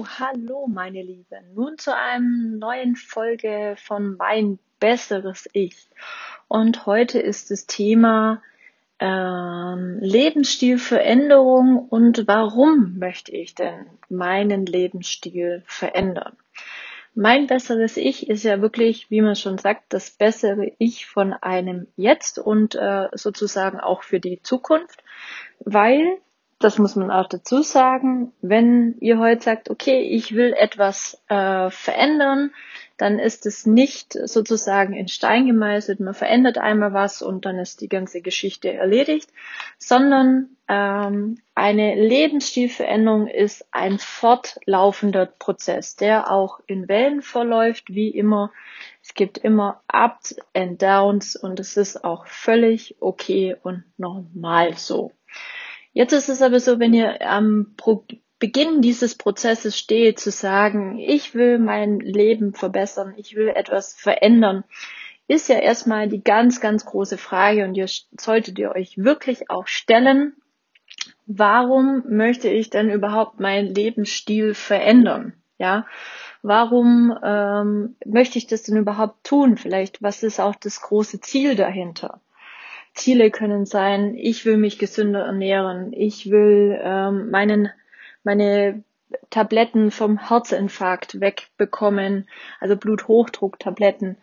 So, hallo meine Lieben. Nun zu einem neuen Folge von Mein besseres Ich. Und heute ist das Thema ähm, Lebensstilveränderung und warum möchte ich denn meinen Lebensstil verändern? Mein besseres Ich ist ja wirklich, wie man schon sagt, das bessere Ich von einem Jetzt und äh, sozusagen auch für die Zukunft, weil das muss man auch dazu sagen, wenn ihr heute sagt, okay, ich will etwas äh, verändern, dann ist es nicht sozusagen in Stein gemeißelt, man verändert einmal was und dann ist die ganze Geschichte erledigt, sondern ähm, eine Lebensstilveränderung ist ein fortlaufender Prozess, der auch in Wellen verläuft, wie immer. Es gibt immer Ups and Downs und es ist auch völlig okay und normal so. Jetzt ist es aber so, wenn ihr am Pro Beginn dieses Prozesses steht, zu sagen, ich will mein Leben verbessern, ich will etwas verändern, ist ja erstmal die ganz, ganz große Frage und ihr solltet ihr euch wirklich auch stellen, warum möchte ich denn überhaupt meinen Lebensstil verändern? Ja, warum ähm, möchte ich das denn überhaupt tun? Vielleicht, was ist auch das große Ziel dahinter? Ziele können sein, ich will mich gesünder ernähren, ich will ähm, meinen, meine Tabletten vom Herzinfarkt wegbekommen, also Bluthochdrucktabletten.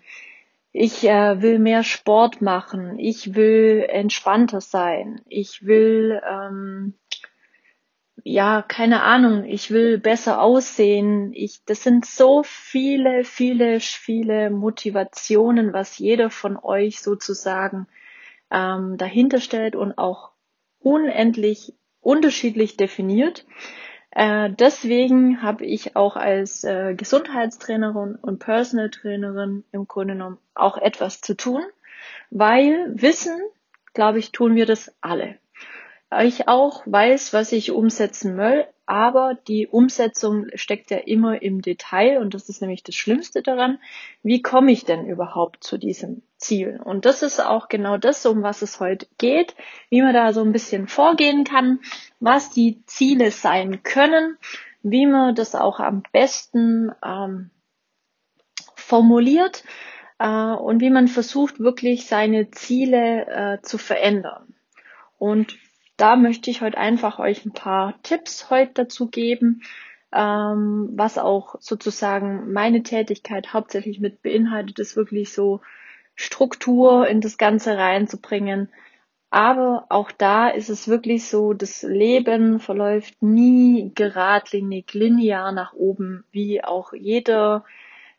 Ich äh, will mehr Sport machen, ich will entspannter sein, ich will ähm, ja, keine Ahnung, ich will besser aussehen. Ich, das sind so viele, viele, viele Motivationen, was jeder von euch sozusagen ähm, dahinter stellt und auch unendlich unterschiedlich definiert. Äh, deswegen habe ich auch als äh, Gesundheitstrainerin und Personal Trainerin im Grunde genommen auch etwas zu tun, weil Wissen, glaube ich, tun wir das alle. Ich auch weiß, was ich umsetzen aber die Umsetzung steckt ja immer im Detail und das ist nämlich das Schlimmste daran. Wie komme ich denn überhaupt zu diesem Ziel? Und das ist auch genau das, um was es heute geht, wie man da so ein bisschen vorgehen kann, was die Ziele sein können, wie man das auch am besten ähm, formuliert äh, und wie man versucht, wirklich seine Ziele äh, zu verändern. Und da möchte ich heute einfach euch ein paar Tipps heute dazu geben, ähm, was auch sozusagen meine Tätigkeit hauptsächlich mit beinhaltet, ist wirklich so Struktur in das Ganze reinzubringen. Aber auch da ist es wirklich so, das Leben verläuft nie geradlinig, linear nach oben, wie auch jeder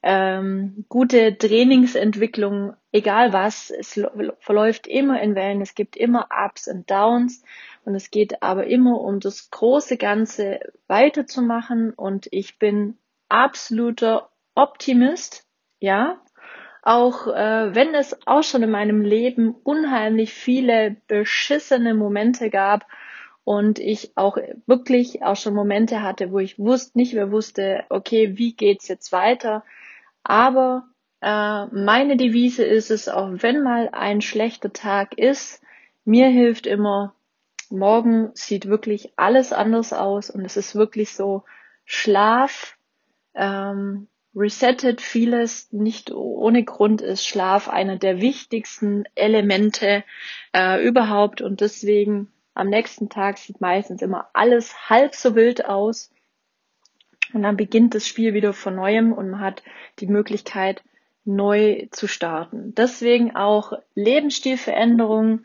ähm, gute Trainingsentwicklung, egal was, es verläuft immer in Wellen, es gibt immer Ups und Downs und es geht aber immer um das große Ganze weiterzumachen und ich bin absoluter Optimist, ja, auch äh, wenn es auch schon in meinem Leben unheimlich viele beschissene Momente gab und ich auch wirklich auch schon Momente hatte, wo ich wusste, nicht mehr wusste, okay, wie geht's jetzt weiter, aber äh, meine Devise ist es, auch wenn mal ein schlechter Tag ist, mir hilft immer, morgen sieht wirklich alles anders aus und es ist wirklich so, Schlaf ähm, resettet vieles, nicht ohne Grund ist Schlaf einer der wichtigsten Elemente äh, überhaupt und deswegen am nächsten Tag sieht meistens immer alles halb so wild aus und dann beginnt das Spiel wieder von neuem und man hat die Möglichkeit, neu zu starten. Deswegen auch Lebensstilveränderung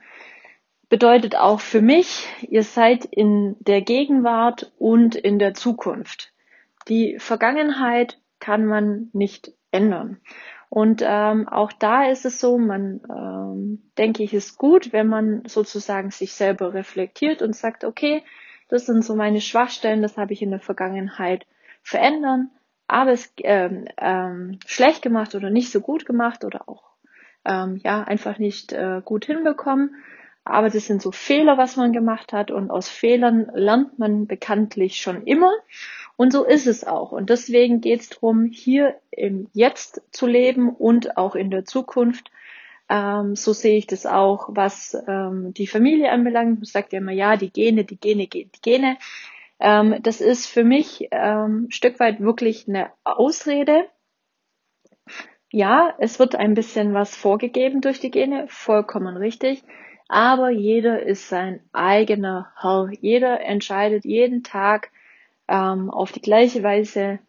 bedeutet auch für mich, ihr seid in der Gegenwart und in der Zukunft. Die Vergangenheit kann man nicht ändern. Und ähm, auch da ist es so, man ähm, denke ich, ist gut, wenn man sozusagen sich selber reflektiert und sagt, okay, das sind so meine Schwachstellen, das habe ich in der Vergangenheit verändern, es ähm, ähm, schlecht gemacht oder nicht so gut gemacht oder auch ähm, ja einfach nicht äh, gut hinbekommen. Aber das sind so Fehler, was man gemacht hat und aus Fehlern lernt man bekanntlich schon immer. Und so ist es auch. Und deswegen geht es darum, hier im Jetzt zu leben und auch in der Zukunft. Ähm, so sehe ich das auch, was ähm, die Familie anbelangt. Man sagt ja immer, ja, die Gene, die Gene, die Gene. Ähm, das ist für mich ähm, Stück weit wirklich eine Ausrede. Ja, es wird ein bisschen was vorgegeben durch die Gene, vollkommen richtig. Aber jeder ist sein eigener Herr. Jeder entscheidet jeden Tag ähm, auf die gleiche Weise,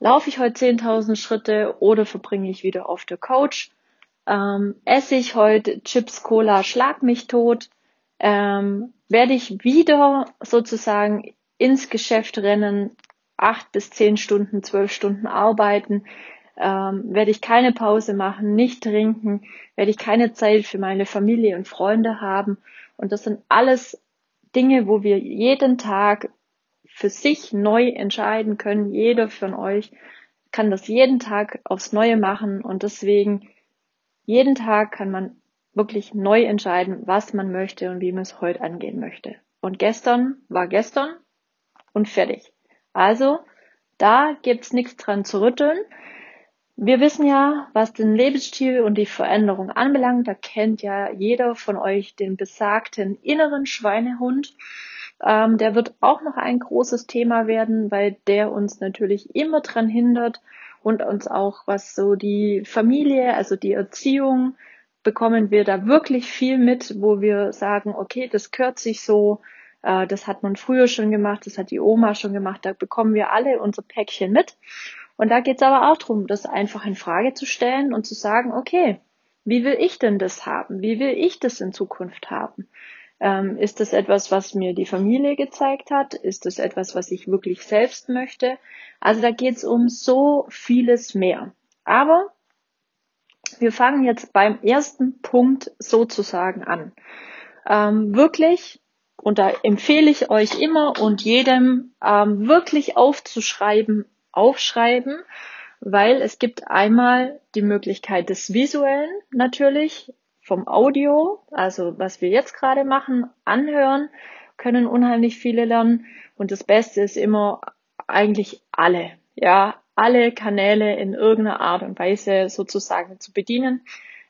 laufe ich heute 10.000 Schritte oder verbringe ich wieder auf der Couch? Ähm, esse ich heute Chips, Cola, schlag mich tot? Ähm, werde ich wieder sozusagen ins Geschäft rennen, acht bis zehn Stunden, zwölf Stunden arbeiten, ähm, werde ich keine Pause machen, nicht trinken, werde ich keine Zeit für meine Familie und Freunde haben. Und das sind alles Dinge, wo wir jeden Tag für sich neu entscheiden können. Jeder von euch kann das jeden Tag aufs Neue machen und deswegen jeden Tag kann man wirklich neu entscheiden, was man möchte und wie man es heute angehen möchte. Und gestern war gestern und fertig. Also, da gibt's nichts dran zu rütteln. Wir wissen ja, was den Lebensstil und die Veränderung anbelangt, da kennt ja jeder von euch den besagten inneren Schweinehund. Ähm, der wird auch noch ein großes Thema werden, weil der uns natürlich immer dran hindert und uns auch, was so die Familie, also die Erziehung, bekommen wir da wirklich viel mit, wo wir sagen, okay, das gehört sich so, äh, das hat man früher schon gemacht, das hat die Oma schon gemacht, da bekommen wir alle unser Päckchen mit. Und da geht es aber auch darum, das einfach in Frage zu stellen und zu sagen, okay, wie will ich denn das haben? Wie will ich das in Zukunft haben? Ähm, ist das etwas, was mir die Familie gezeigt hat? Ist das etwas, was ich wirklich selbst möchte? Also da geht es um so vieles mehr. Aber wir fangen jetzt beim ersten Punkt sozusagen an. Ähm, wirklich, und da empfehle ich euch immer und jedem ähm, wirklich aufzuschreiben, aufschreiben, weil es gibt einmal die Möglichkeit des visuellen natürlich vom Audio, also was wir jetzt gerade machen, anhören, können unheimlich viele lernen und das Beste ist immer eigentlich alle, ja, alle Kanäle in irgendeiner Art und Weise sozusagen zu bedienen.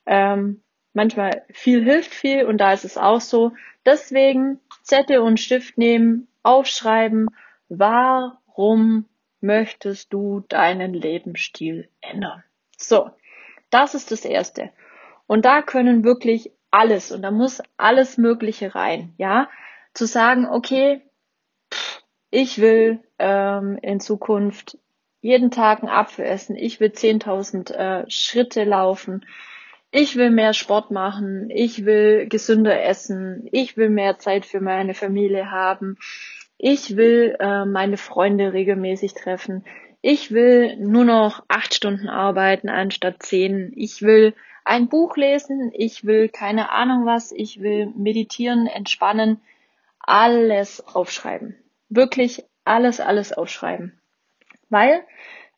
Ähm, manchmal viel hilft viel und da ist es auch so. Deswegen Zettel und Stift nehmen, aufschreiben, warum möchtest du deinen Lebensstil ändern? So, das ist das Erste. Und da können wirklich alles und da muss alles Mögliche rein, ja. Zu sagen, okay, ich will ähm, in Zukunft jeden Tag einen Apfel essen, ich will 10.000 äh, Schritte laufen, ich will mehr Sport machen, ich will gesünder essen, ich will mehr Zeit für meine Familie haben, ich will äh, meine Freunde regelmäßig treffen. Ich will nur noch acht Stunden arbeiten anstatt zehn. Ich will ein Buch lesen. Ich will keine Ahnung was. Ich will meditieren, entspannen. Alles aufschreiben. Wirklich alles, alles aufschreiben. Weil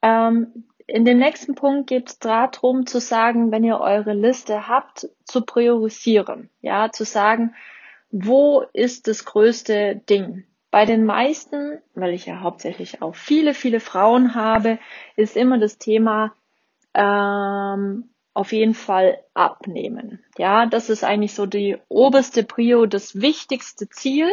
ähm, in dem nächsten Punkt geht es darum zu sagen, wenn ihr eure Liste habt, zu priorisieren. Ja, zu sagen, wo ist das größte Ding? Bei den meisten, weil ich ja hauptsächlich auch viele, viele Frauen habe, ist immer das Thema ähm, auf jeden Fall abnehmen. Ja, das ist eigentlich so die oberste Prio, das wichtigste Ziel.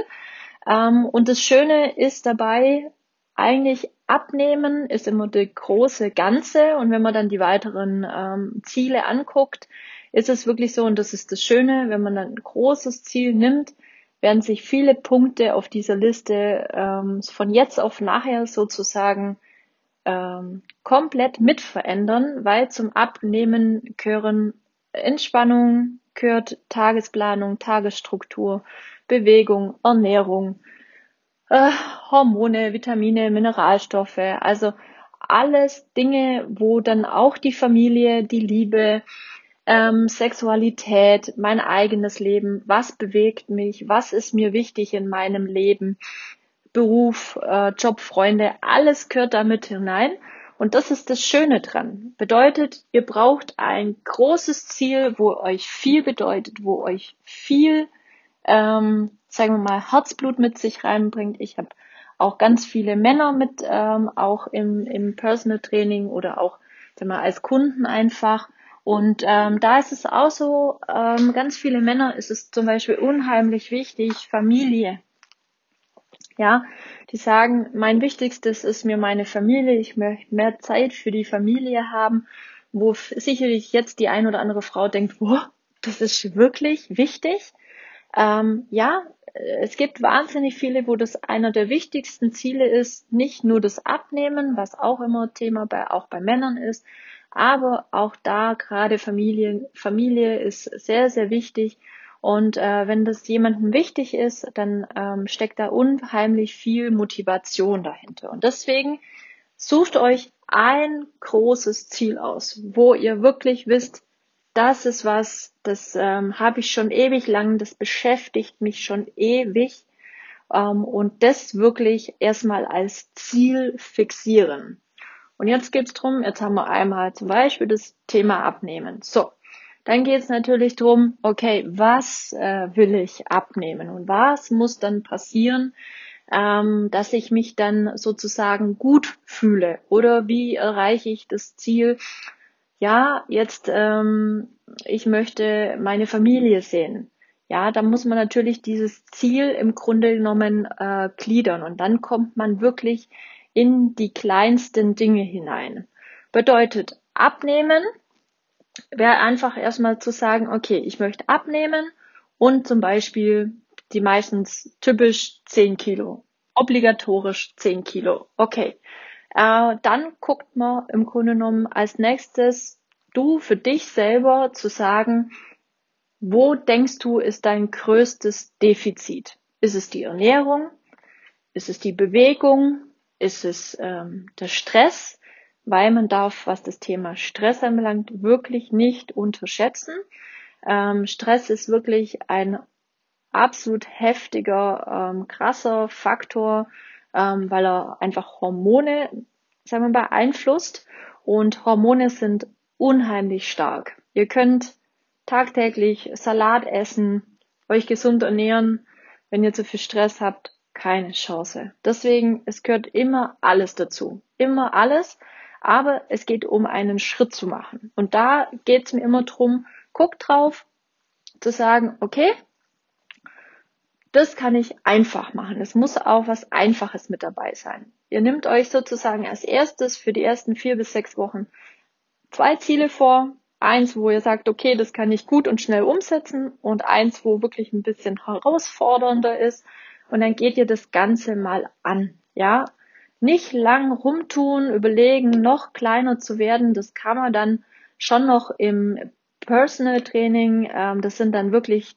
Ähm, und das Schöne ist dabei, eigentlich abnehmen ist immer die große Ganze. Und wenn man dann die weiteren ähm, Ziele anguckt, ist es wirklich so, und das ist das Schöne, wenn man dann ein großes Ziel nimmt, werden sich viele Punkte auf dieser Liste ähm, von jetzt auf nachher sozusagen ähm, komplett mit verändern, weil zum Abnehmen gehören Entspannung, gehört Tagesplanung, Tagesstruktur, Bewegung, Ernährung, äh, Hormone, Vitamine, Mineralstoffe, also alles Dinge, wo dann auch die Familie, die Liebe, ähm, Sexualität, mein eigenes Leben, was bewegt mich, was ist mir wichtig in meinem Leben, Beruf, äh, Job, Freunde, alles gehört damit hinein. Und das ist das Schöne dran. Bedeutet, ihr braucht ein großes Ziel, wo euch viel bedeutet, wo euch viel, ähm, sagen wir mal, Herzblut mit sich reinbringt. Ich habe auch ganz viele Männer mit, ähm, auch im, im Personal Training oder auch sagen wir, als Kunden einfach. Und ähm, da ist es auch so, ähm, ganz viele Männer ist es zum Beispiel unheimlich wichtig, Familie. Ja, die sagen, mein wichtigstes ist mir meine Familie, ich möchte mehr Zeit für die Familie haben, wo sicherlich jetzt die ein oder andere Frau denkt, wow, das ist wirklich wichtig. Ähm, ja, es gibt wahnsinnig viele, wo das einer der wichtigsten Ziele ist, nicht nur das Abnehmen, was auch immer Thema bei, auch bei Männern ist, aber auch da gerade Familie, Familie ist sehr, sehr wichtig. Und äh, wenn das jemandem wichtig ist, dann ähm, steckt da unheimlich viel Motivation dahinter. Und deswegen sucht euch ein großes Ziel aus, wo ihr wirklich wisst, das ist was, das ähm, habe ich schon ewig lang, das beschäftigt mich schon ewig. Ähm, und das wirklich erstmal als Ziel fixieren. Und jetzt geht's drum, jetzt haben wir einmal zum Beispiel das Thema Abnehmen. So, dann geht's natürlich drum, okay, was äh, will ich abnehmen und was muss dann passieren, ähm, dass ich mich dann sozusagen gut fühle oder wie erreiche ich das Ziel, ja, jetzt, ähm, ich möchte meine Familie sehen. Ja, da muss man natürlich dieses Ziel im Grunde genommen äh, gliedern und dann kommt man wirklich in die kleinsten Dinge hinein. Bedeutet, abnehmen wäre einfach erstmal zu sagen, okay, ich möchte abnehmen und zum Beispiel die meistens typisch 10 Kilo. Obligatorisch 10 Kilo. Okay. Äh, dann guckt man im Grunde genommen als nächstes du für dich selber zu sagen, wo denkst du ist dein größtes Defizit? Ist es die Ernährung? Ist es die Bewegung? Ist es ähm, der Stress? Weil man darf, was das Thema Stress anbelangt, wirklich nicht unterschätzen. Ähm, Stress ist wirklich ein absolut heftiger, ähm, krasser Faktor, ähm, weil er einfach Hormone, sagen wir, beeinflusst. Und Hormone sind unheimlich stark. Ihr könnt tagtäglich Salat essen, euch gesund ernähren. Wenn ihr zu viel Stress habt, keine Chance. Deswegen, es gehört immer alles dazu. Immer alles. Aber es geht um einen Schritt zu machen. Und da geht es mir immer drum, guckt drauf, zu sagen, okay, das kann ich einfach machen. Es muss auch was Einfaches mit dabei sein. Ihr nehmt euch sozusagen als erstes für die ersten vier bis sechs Wochen zwei Ziele vor. Eins, wo ihr sagt, okay, das kann ich gut und schnell umsetzen und eins, wo wirklich ein bisschen herausfordernder ist. Und dann geht ihr das Ganze mal an. Ja, nicht lang rumtun, überlegen, noch kleiner zu werden. Das kann man dann schon noch im Personal Training. Ähm, das sind dann wirklich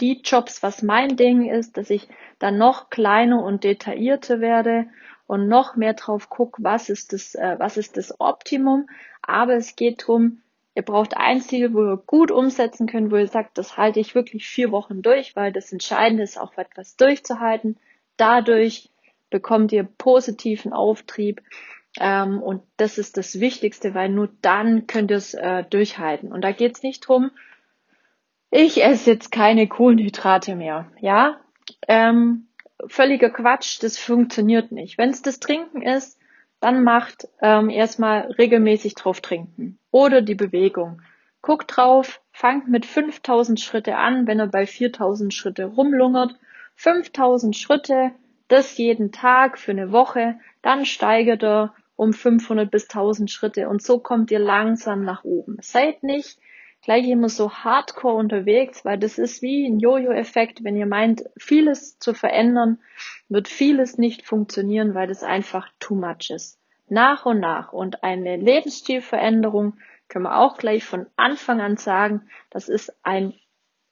die Jobs, was mein Ding ist, dass ich dann noch kleiner und detaillierter werde und noch mehr drauf gucke, was ist das, äh, was ist das Optimum. Aber es geht darum, ihr braucht ein Ziel, wo ihr gut umsetzen könnt, wo ihr sagt, das halte ich wirklich vier Wochen durch, weil das Entscheidende ist, auch etwas durchzuhalten. Dadurch bekommt ihr positiven Auftrieb. Ähm, und das ist das Wichtigste, weil nur dann könnt ihr es äh, durchhalten. Und da geht es nicht drum, ich esse jetzt keine Kohlenhydrate mehr. Ja, ähm, völliger Quatsch, das funktioniert nicht. Wenn es das Trinken ist, dann macht ähm, erstmal regelmäßig drauf trinken oder die Bewegung. Guckt drauf, fangt mit 5000 Schritte an, wenn er bei 4000 Schritte rumlungert. 5000 Schritte, das jeden Tag für eine Woche, dann steigert er um 500 bis 1000 Schritte und so kommt ihr langsam nach oben. Seid nicht gleich immer so hardcore unterwegs, weil das ist wie ein Jojo-Effekt. Wenn ihr meint, vieles zu verändern, wird vieles nicht funktionieren, weil das einfach too much ist. Nach und nach. Und eine Lebensstilveränderung können wir auch gleich von Anfang an sagen, das ist ein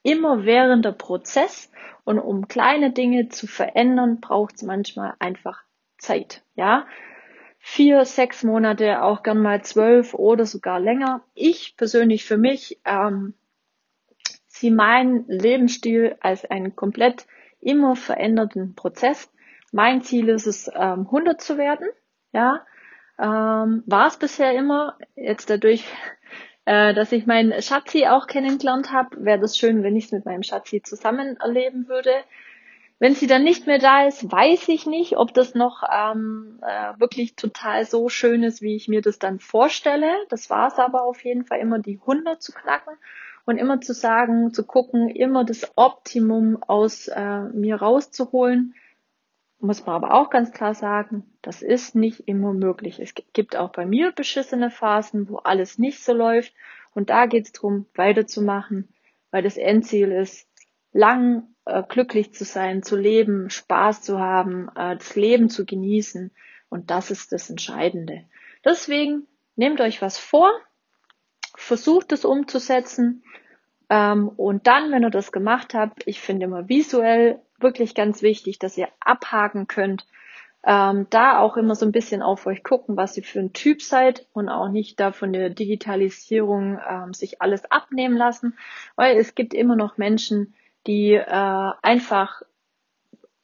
immerwährender Prozess. Und um kleine Dinge zu verändern, braucht es manchmal einfach Zeit. Ja, vier, sechs Monate, auch gern mal zwölf oder sogar länger. Ich persönlich für mich ähm, sehe meinen Lebensstil als einen komplett immer veränderten Prozess. Mein Ziel ist es, ähm, 100 zu werden. Ja, ähm, war es bisher immer. Jetzt dadurch, äh, dass ich meinen Schatzi auch kennengelernt habe, wäre das schön, wenn ich es mit meinem Schatzi zusammen erleben würde. Wenn sie dann nicht mehr da ist, weiß ich nicht, ob das noch ähm, äh, wirklich total so schön ist, wie ich mir das dann vorstelle. Das war es aber auf jeden Fall immer, die 100 zu knacken und immer zu sagen, zu gucken, immer das Optimum aus äh, mir rauszuholen. muss man aber auch ganz klar sagen, das ist nicht immer möglich. Es gibt auch bei mir beschissene Phasen, wo alles nicht so läuft. Und da geht es darum, weiterzumachen, weil das Endziel ist, lang äh, glücklich zu sein, zu leben, Spaß zu haben, äh, das Leben zu genießen. Und das ist das Entscheidende. Deswegen nehmt euch was vor, versucht es umzusetzen. Ähm, und dann, wenn ihr das gemacht habt, ich finde immer visuell wirklich ganz wichtig, dass ihr abhaken könnt. Ähm, da auch immer so ein bisschen auf euch gucken, was ihr für ein Typ seid und auch nicht da von der Digitalisierung ähm, sich alles abnehmen lassen, weil es gibt immer noch Menschen, die äh, einfach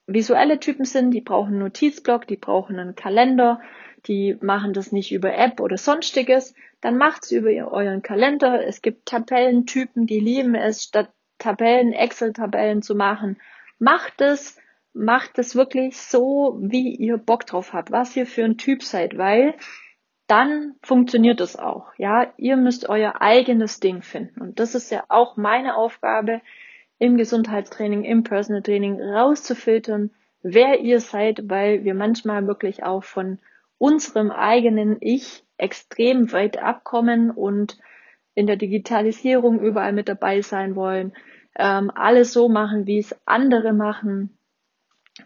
visuelle Typen sind, die brauchen einen Notizblock, die brauchen einen Kalender, die machen das nicht über App oder sonstiges, dann macht's über euren Kalender. Es gibt Tabellentypen, die lieben es, statt Tabellen, Excel-Tabellen zu machen. Macht es, macht es wirklich so, wie ihr Bock drauf habt, was ihr für ein Typ seid, weil dann funktioniert es auch. Ja, ihr müsst euer eigenes Ding finden. Und das ist ja auch meine Aufgabe im Gesundheitstraining, im Personal Training rauszufiltern, wer ihr seid, weil wir manchmal wirklich auch von unserem eigenen Ich extrem weit abkommen und in der Digitalisierung überall mit dabei sein wollen, ähm, alles so machen, wie es andere machen,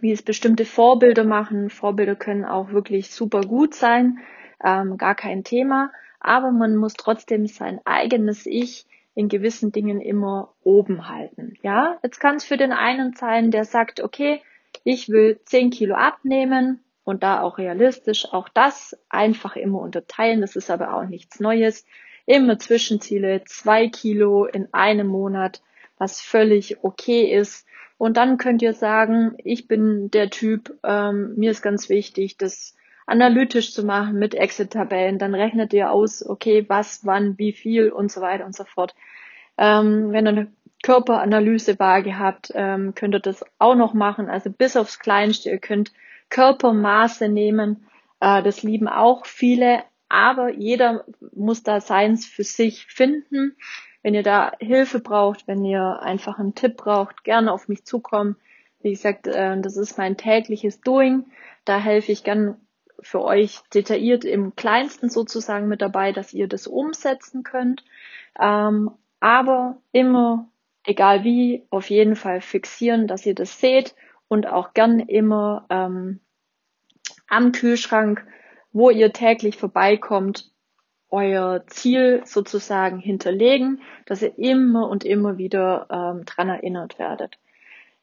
wie es bestimmte Vorbilder machen. Vorbilder können auch wirklich super gut sein, ähm, gar kein Thema, aber man muss trotzdem sein eigenes Ich in gewissen Dingen immer oben halten. Ja, jetzt kann es für den einen sein, der sagt, okay, ich will 10 Kilo abnehmen, und da auch realistisch. Auch das einfach immer unterteilen. Das ist aber auch nichts Neues. Immer Zwischenziele, zwei Kilo in einem Monat, was völlig okay ist. Und dann könnt ihr sagen, ich bin der Typ, ähm, mir ist ganz wichtig, das analytisch zu machen mit Exit-Tabellen. Dann rechnet ihr aus, okay, was, wann, wie viel und so weiter und so fort. Ähm, wenn ihr eine Körperanalysewaage habt, ähm, könnt ihr das auch noch machen. Also bis aufs Kleinste. Ihr könnt Körpermaße nehmen. Äh, das lieben auch viele, aber jeder muss da seins für sich finden. Wenn ihr da Hilfe braucht, wenn ihr einfach einen Tipp braucht, gerne auf mich zukommen. Wie gesagt, äh, das ist mein tägliches Doing. Da helfe ich gern für euch detailliert im kleinsten sozusagen mit dabei, dass ihr das umsetzen könnt. Ähm, aber immer, egal wie, auf jeden Fall fixieren, dass ihr das seht und auch gern immer ähm, am Kühlschrank, wo ihr täglich vorbeikommt, euer Ziel sozusagen hinterlegen, dass ihr immer und immer wieder ähm, dran erinnert werdet.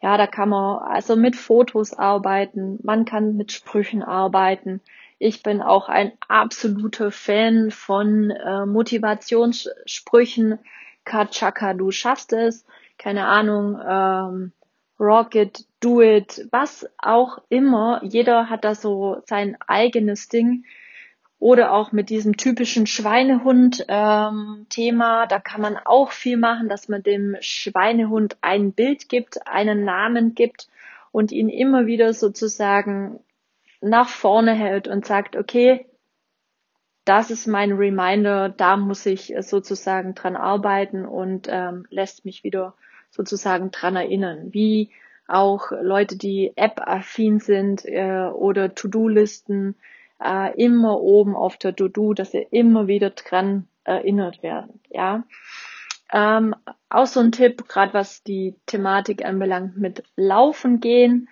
Ja, da kann man also mit Fotos arbeiten, man kann mit Sprüchen arbeiten. Ich bin auch ein absoluter Fan von äh, Motivationssprüchen. Kachaka, du schaffst es. Keine Ahnung, ähm, Rocket, Do It, was auch immer. Jeder hat da so sein eigenes Ding. Oder auch mit diesem typischen Schweinehund-Thema. Ähm, da kann man auch viel machen, dass man dem Schweinehund ein Bild gibt, einen Namen gibt und ihn immer wieder sozusagen nach vorne hält und sagt, okay, das ist mein Reminder, da muss ich sozusagen dran arbeiten und ähm, lässt mich wieder sozusagen dran erinnern, wie auch Leute, die App-affin sind äh, oder To-Do-Listen äh, immer oben auf der To-Do, dass sie immer wieder dran erinnert werden. Ja, ähm, auch so ein Tipp, gerade was die Thematik anbelangt, mit Laufen gehen.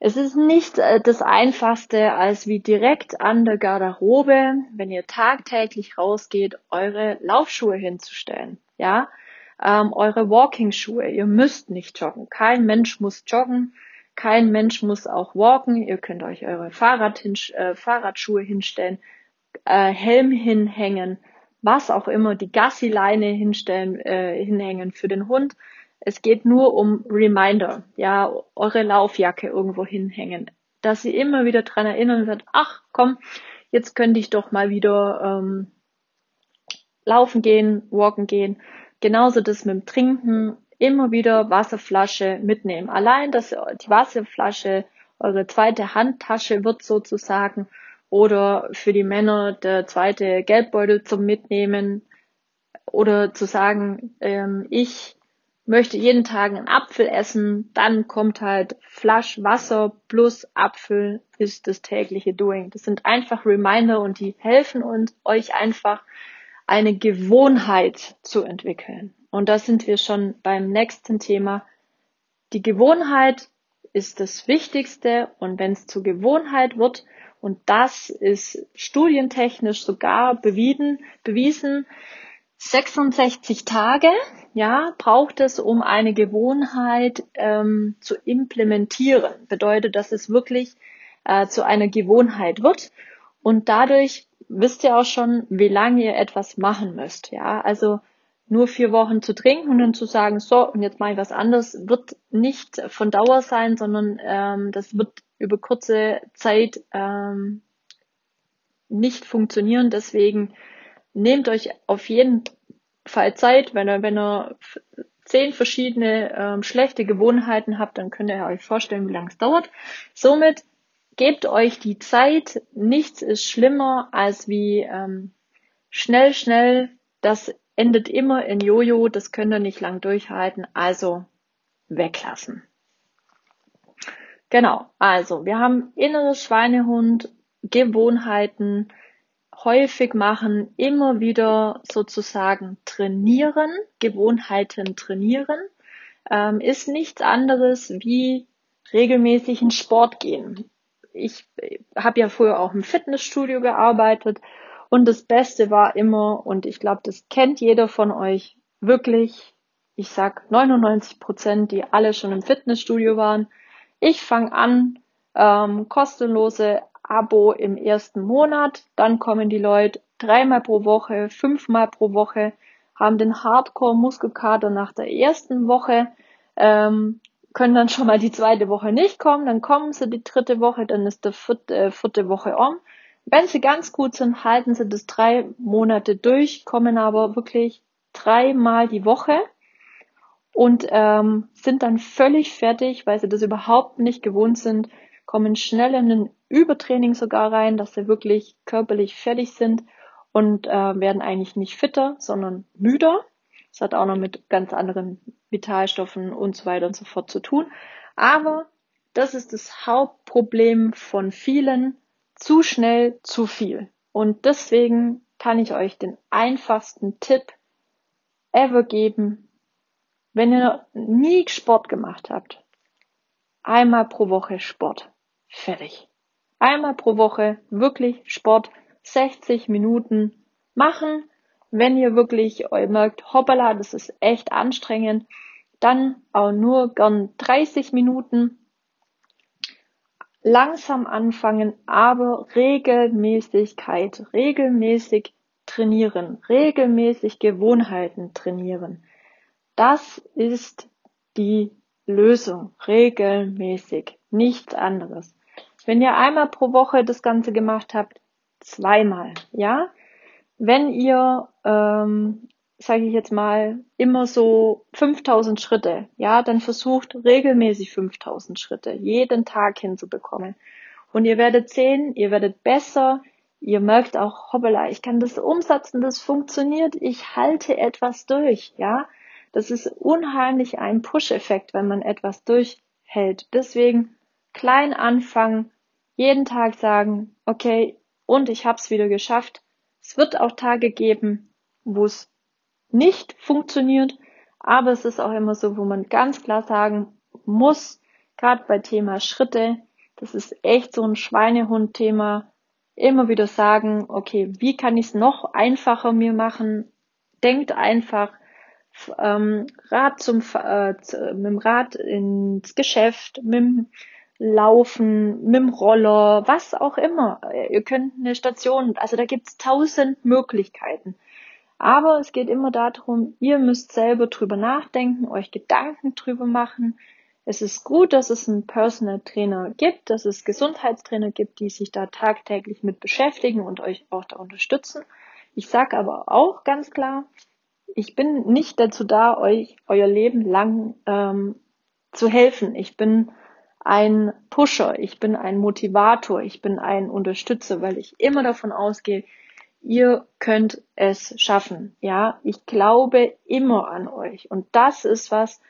Es ist nicht äh, das Einfachste, als wie direkt an der Garderobe, wenn ihr tagtäglich rausgeht, eure Laufschuhe hinzustellen. Ja, ähm, eure Walking-Schuhe. Ihr müsst nicht joggen. Kein Mensch muss joggen. Kein Mensch muss auch walken. Ihr könnt euch eure Fahrrad hin, äh, Fahrradschuhe hinstellen, äh, Helm hinhängen, was auch immer, die Gassi-Leine hinstellen, äh, hinhängen für den Hund. Es geht nur um Reminder, ja, eure Laufjacke irgendwo hinhängen, dass sie immer wieder dran erinnern wird, ach komm, jetzt könnte ich doch mal wieder ähm, laufen gehen, walken gehen Genauso das mit dem Trinken, immer wieder Wasserflasche mitnehmen. Allein, dass die Wasserflasche eure zweite Handtasche wird sozusagen oder für die Männer der zweite Geldbeutel zum Mitnehmen oder zu sagen, ähm, ich möchte jeden Tag einen Apfel essen, dann kommt halt Flasch Wasser plus Apfel ist das tägliche Doing. Das sind einfach Reminder und die helfen uns, euch einfach eine Gewohnheit zu entwickeln. Und da sind wir schon beim nächsten Thema. Die Gewohnheit ist das Wichtigste und wenn es zur Gewohnheit wird, und das ist studientechnisch sogar bewiesen, bewiesen, 66 Tage, ja, braucht es, um eine Gewohnheit ähm, zu implementieren. Bedeutet, dass es wirklich äh, zu einer Gewohnheit wird. Und dadurch wisst ihr auch schon, wie lange ihr etwas machen müsst. Ja, also nur vier Wochen zu trinken und dann zu sagen, so, und jetzt mache ich was anderes, wird nicht von Dauer sein, sondern ähm, das wird über kurze Zeit ähm, nicht funktionieren. Deswegen nehmt euch auf jeden Fall Zeit, wenn ihr, wenn ihr zehn verschiedene ähm, schlechte Gewohnheiten habt, dann könnt ihr euch vorstellen, wie lange es dauert. Somit gebt euch die Zeit. Nichts ist schlimmer als wie ähm, schnell, schnell. Das endet immer in Jojo. Das könnt ihr nicht lang durchhalten. Also weglassen. Genau. Also wir haben inneres Schweinehund, Gewohnheiten, häufig machen, immer wieder sozusagen trainieren, Gewohnheiten trainieren, ähm, ist nichts anderes wie regelmäßig in Sport gehen. Ich habe ja früher auch im Fitnessstudio gearbeitet und das Beste war immer, und ich glaube, das kennt jeder von euch, wirklich, ich sag 99 Prozent, die alle schon im Fitnessstudio waren. Ich fange an, ähm, kostenlose Abo im ersten Monat. Dann kommen die Leute dreimal pro Woche, fünfmal pro Woche, haben den Hardcore-Muskelkater nach der ersten Woche, ähm, können dann schon mal die zweite Woche nicht kommen, dann kommen sie die dritte Woche, dann ist die vierte, äh, vierte Woche um. Wenn sie ganz gut sind, halten sie das drei Monate durch, kommen aber wirklich dreimal die Woche und ähm, sind dann völlig fertig, weil sie das überhaupt nicht gewohnt sind, kommen schnell in den Übertraining sogar rein, dass sie wirklich körperlich fertig sind und äh, werden eigentlich nicht fitter, sondern müder. Das hat auch noch mit ganz anderen Vitalstoffen und so weiter und so fort zu tun. Aber das ist das Hauptproblem von vielen. Zu schnell, zu viel. Und deswegen kann ich euch den einfachsten Tipp ever geben. Wenn ihr nie Sport gemacht habt, einmal pro Woche Sport. Fertig. Einmal pro Woche wirklich Sport 60 Minuten machen. Wenn ihr wirklich merkt, hoppala, das ist echt anstrengend, dann auch nur gern 30 Minuten. Langsam anfangen, aber Regelmäßigkeit, regelmäßig trainieren, regelmäßig Gewohnheiten trainieren. Das ist die Lösung, regelmäßig, nichts anderes. Wenn ihr einmal pro Woche das Ganze gemacht habt, zweimal, ja. Wenn ihr, ähm, sage ich jetzt mal, immer so 5000 Schritte, ja, dann versucht regelmäßig 5000 Schritte jeden Tag hinzubekommen. Und ihr werdet sehen, ihr werdet besser, ihr merkt auch, hoppala, ich kann das umsetzen, das funktioniert, ich halte etwas durch, ja. Das ist unheimlich ein Push-Effekt, wenn man etwas durchhält. Deswegen klein anfangen, jeden Tag sagen, okay, und ich habe es wieder geschafft. Es wird auch Tage geben, wo es nicht funktioniert, aber es ist auch immer so, wo man ganz klar sagen muss, gerade bei Thema Schritte, das ist echt so ein Schweinehund-Thema, immer wieder sagen, okay, wie kann ich es noch einfacher mir machen? Denkt einfach, ähm, Rad zum, äh, mit dem Rad ins Geschäft, mit dem Laufen, mit dem Roller, was auch immer. Ihr könnt eine Station, also da gibt's tausend Möglichkeiten. Aber es geht immer darum, ihr müsst selber drüber nachdenken, euch Gedanken drüber machen. Es ist gut, dass es einen Personal Trainer gibt, dass es Gesundheitstrainer gibt, die sich da tagtäglich mit beschäftigen und euch auch da unterstützen. Ich sage aber auch ganz klar, ich bin nicht dazu da, euch euer Leben lang ähm, zu helfen. Ich bin ein Pusher, ich bin ein Motivator, ich bin ein Unterstützer, weil ich immer davon ausgehe, ihr könnt es schaffen. Ja, ich glaube immer an euch. Und das ist was,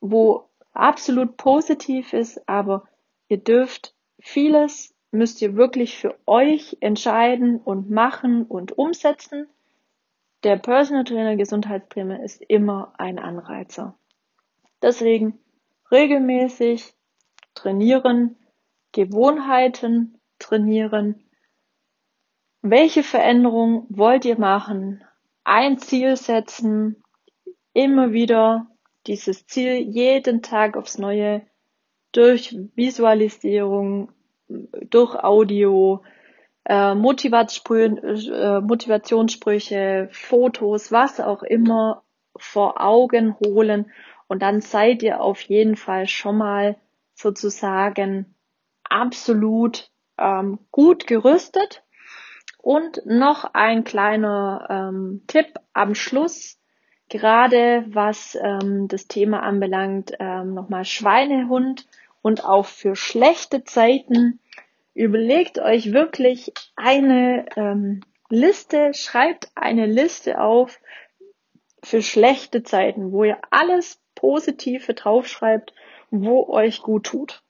wo absolut positiv ist, aber ihr dürft vieles müsst ihr wirklich für euch entscheiden und machen und umsetzen. Der Personal Trainer Gesundheitstrainer ist immer ein Anreizer. Deswegen regelmäßig trainieren, Gewohnheiten trainieren. Welche Veränderung wollt ihr machen? Ein Ziel setzen, immer wieder dieses Ziel jeden Tag aufs Neue durch Visualisierung, durch Audio, äh, Motivationssprüche, äh, Motivationssprüche, Fotos, was auch immer vor Augen holen und dann seid ihr auf jeden Fall schon mal sozusagen absolut ähm, gut gerüstet. Und noch ein kleiner ähm, Tipp am Schluss, gerade was ähm, das Thema anbelangt, ähm, nochmal Schweinehund und auch für schlechte Zeiten. Überlegt euch wirklich eine ähm, Liste, schreibt eine Liste auf für schlechte Zeiten, wo ihr alles Positive draufschreibt, wo euch gut tut.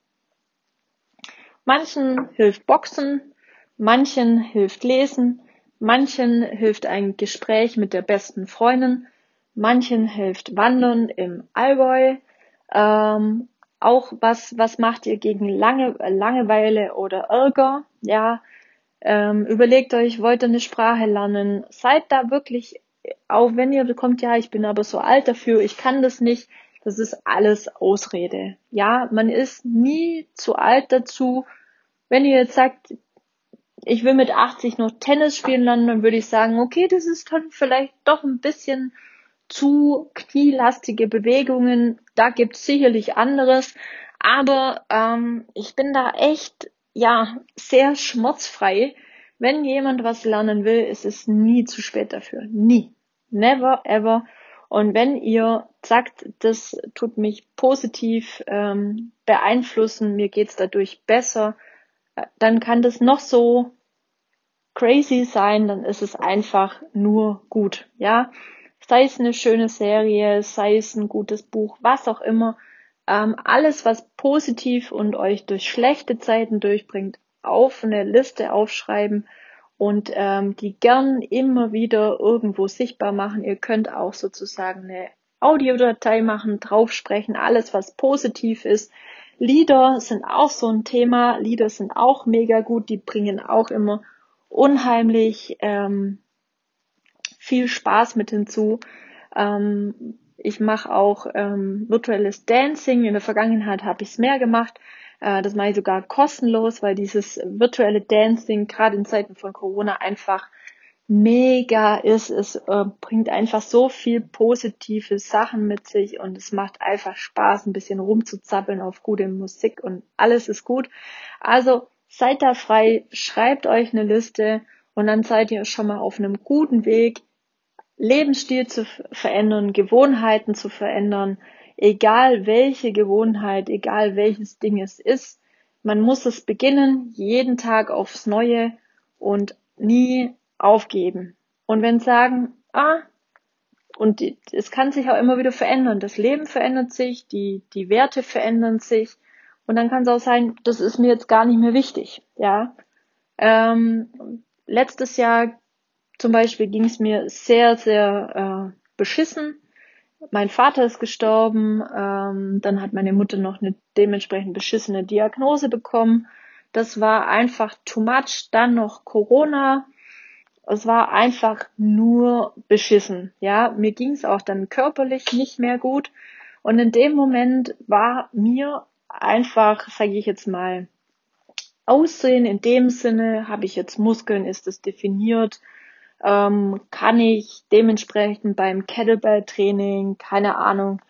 Manchen hilft Boxen, manchen hilft Lesen, manchen hilft ein Gespräch mit der besten Freundin, manchen hilft Wandern im Allgäu, ähm, auch was, was macht ihr gegen Lange, Langeweile oder Ärger? Ja, ähm, überlegt euch, wollt ihr eine Sprache lernen? Seid da wirklich, auch wenn ihr bekommt, ja, ich bin aber so alt dafür, ich kann das nicht. Das ist alles Ausrede. Ja, man ist nie zu alt dazu. Wenn ihr jetzt sagt, ich will mit 80 noch Tennis spielen lernen, dann würde ich sagen, okay, das ist dann vielleicht doch ein bisschen zu knielastige Bewegungen. Da gibt's sicherlich anderes. Aber ähm, ich bin da echt ja sehr schmerzfrei. Wenn jemand was lernen will, ist es nie zu spät dafür. Nie. Never ever. Und wenn ihr sagt, das tut mich positiv ähm, beeinflussen, mir geht's dadurch besser, dann kann das noch so crazy sein, dann ist es einfach nur gut. Ja, sei es eine schöne Serie, sei es ein gutes Buch, was auch immer. Ähm, alles, was positiv und euch durch schlechte Zeiten durchbringt, auf eine Liste aufschreiben und ähm, die gern immer wieder irgendwo sichtbar machen. Ihr könnt auch sozusagen eine Audiodatei machen, draufsprechen, alles was positiv ist. Lieder sind auch so ein Thema. Lieder sind auch mega gut, die bringen auch immer unheimlich ähm, viel Spaß mit hinzu. Ähm, ich mache auch ähm, virtuelles Dancing. In der Vergangenheit habe ich es mehr gemacht. Äh, das mache ich sogar kostenlos, weil dieses virtuelle Dancing gerade in Zeiten von Corona einfach mega ist. Es äh, bringt einfach so viel positive Sachen mit sich und es macht einfach Spaß, ein bisschen rumzuzappeln auf gute Musik und alles ist gut. Also seid da frei, schreibt euch eine Liste und dann seid ihr schon mal auf einem guten Weg, Lebensstil zu verändern, Gewohnheiten zu verändern, egal welche Gewohnheit, egal welches Ding es ist. Man muss es beginnen, jeden Tag aufs Neue und nie aufgeben. Und wenn sagen, ah, und es kann sich auch immer wieder verändern. Das Leben verändert sich, die, die Werte verändern sich. Und dann kann es auch sein, das ist mir jetzt gar nicht mehr wichtig. Ja. Ähm, letztes Jahr zum Beispiel ging es mir sehr, sehr äh, beschissen. Mein Vater ist gestorben, ähm, dann hat meine Mutter noch eine dementsprechend beschissene Diagnose bekommen. Das war einfach too much. Dann noch Corona. Es war einfach nur beschissen. Ja, mir ging es auch dann körperlich nicht mehr gut. Und in dem Moment war mir einfach, sage ich jetzt mal, Aussehen in dem Sinne, habe ich jetzt Muskeln, ist es definiert, ähm, kann ich dementsprechend beim Kettlebell-Training, keine Ahnung,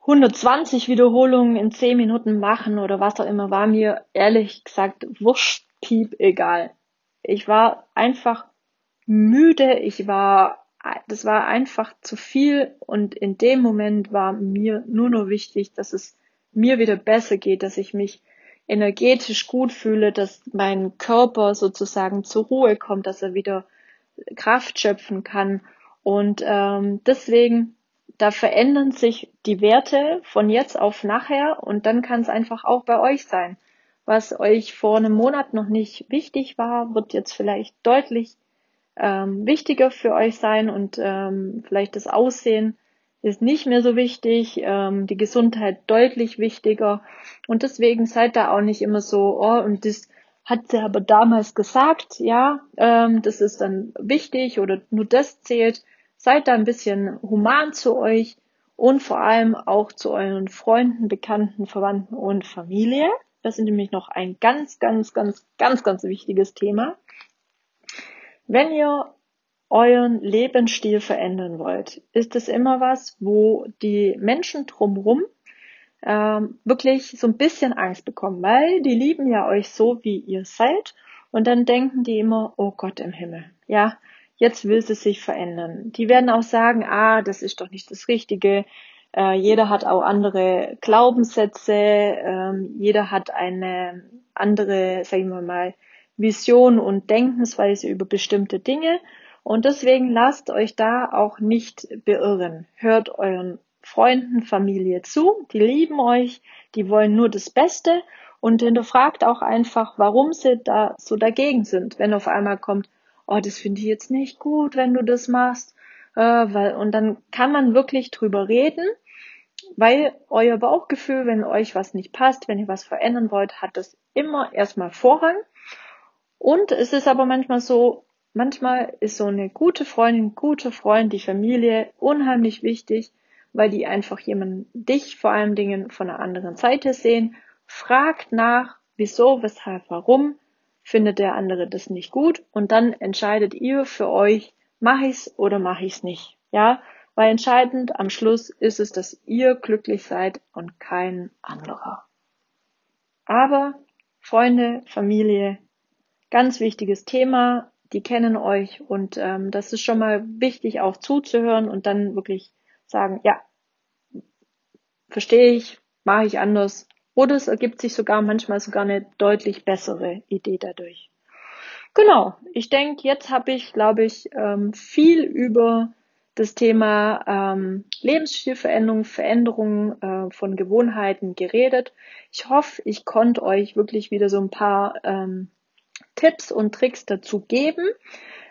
120 Wiederholungen in 10 Minuten machen oder was auch immer, war mir ehrlich gesagt wurscht, piep, egal. Ich war einfach müde, ich war, das war einfach zu viel und in dem Moment war mir nur noch wichtig, dass es mir wieder besser geht, dass ich mich energetisch gut fühle, dass mein Körper sozusagen zur Ruhe kommt, dass er wieder Kraft schöpfen kann. Und ähm, deswegen, da verändern sich die Werte von jetzt auf nachher und dann kann es einfach auch bei euch sein. Was euch vor einem Monat noch nicht wichtig war, wird jetzt vielleicht deutlich ähm, wichtiger für euch sein und ähm, vielleicht das Aussehen ist nicht mehr so wichtig, ähm, die Gesundheit deutlich wichtiger und deswegen seid da auch nicht immer so, oh, und das hat sie aber damals gesagt, ja, ähm, das ist dann wichtig oder nur das zählt. Seid da ein bisschen human zu euch und vor allem auch zu euren Freunden, Bekannten, Verwandten und Familie. Das ist nämlich noch ein ganz, ganz, ganz, ganz, ganz wichtiges Thema. Wenn ihr euren Lebensstil verändern wollt, ist es immer was, wo die Menschen drumherum ähm, wirklich so ein bisschen Angst bekommen, weil die lieben ja euch so, wie ihr seid. Und dann denken die immer, oh Gott im Himmel, ja, jetzt will sie sich verändern. Die werden auch sagen, ah, das ist doch nicht das Richtige. Äh, jeder hat auch andere Glaubenssätze, ähm, jeder hat eine andere, sagen wir mal, Vision und Denkensweise über bestimmte Dinge. Und deswegen lasst euch da auch nicht beirren. Hört euren Freunden, Familie zu. Die lieben euch, die wollen nur das Beste und hinterfragt auch einfach, warum sie da so dagegen sind. Wenn auf einmal kommt, oh, das finde ich jetzt nicht gut, wenn du das machst. Äh, weil, und dann kann man wirklich drüber reden, weil euer Bauchgefühl, wenn euch was nicht passt, wenn ihr was verändern wollt, hat das immer erstmal Vorrang. Und es ist aber manchmal so, manchmal ist so eine gute Freundin, gute Freund, die Familie unheimlich wichtig, weil die einfach jemanden, dich vor allen Dingen von einer anderen Seite sehen. Fragt nach, wieso, weshalb, warum findet der andere das nicht gut und dann entscheidet ihr für euch, mache ich's oder mache ich's nicht. Ja, weil entscheidend am Schluss ist es, dass ihr glücklich seid und kein anderer. Aber Freunde, Familie, Ganz wichtiges Thema. Die kennen euch und ähm, das ist schon mal wichtig auch zuzuhören und dann wirklich sagen, ja, verstehe ich, mache ich anders. Oder es ergibt sich sogar manchmal sogar eine deutlich bessere Idee dadurch. Genau, ich denke, jetzt habe ich, glaube ich, ähm, viel über das Thema ähm, Lebensstilveränderung, Veränderung äh, von Gewohnheiten geredet. Ich hoffe, ich konnte euch wirklich wieder so ein paar ähm, Tipps und Tricks dazu geben.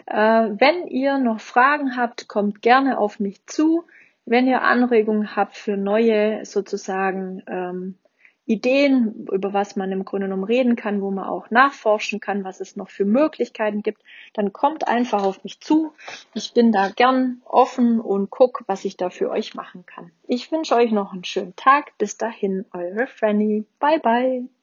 Äh, wenn ihr noch Fragen habt, kommt gerne auf mich zu. Wenn ihr Anregungen habt für neue sozusagen ähm, Ideen, über was man im Grunde genommen reden kann, wo man auch nachforschen kann, was es noch für Möglichkeiten gibt, dann kommt einfach auf mich zu. Ich bin da gern offen und guck, was ich da für euch machen kann. Ich wünsche euch noch einen schönen Tag. Bis dahin, eure Franny. Bye bye.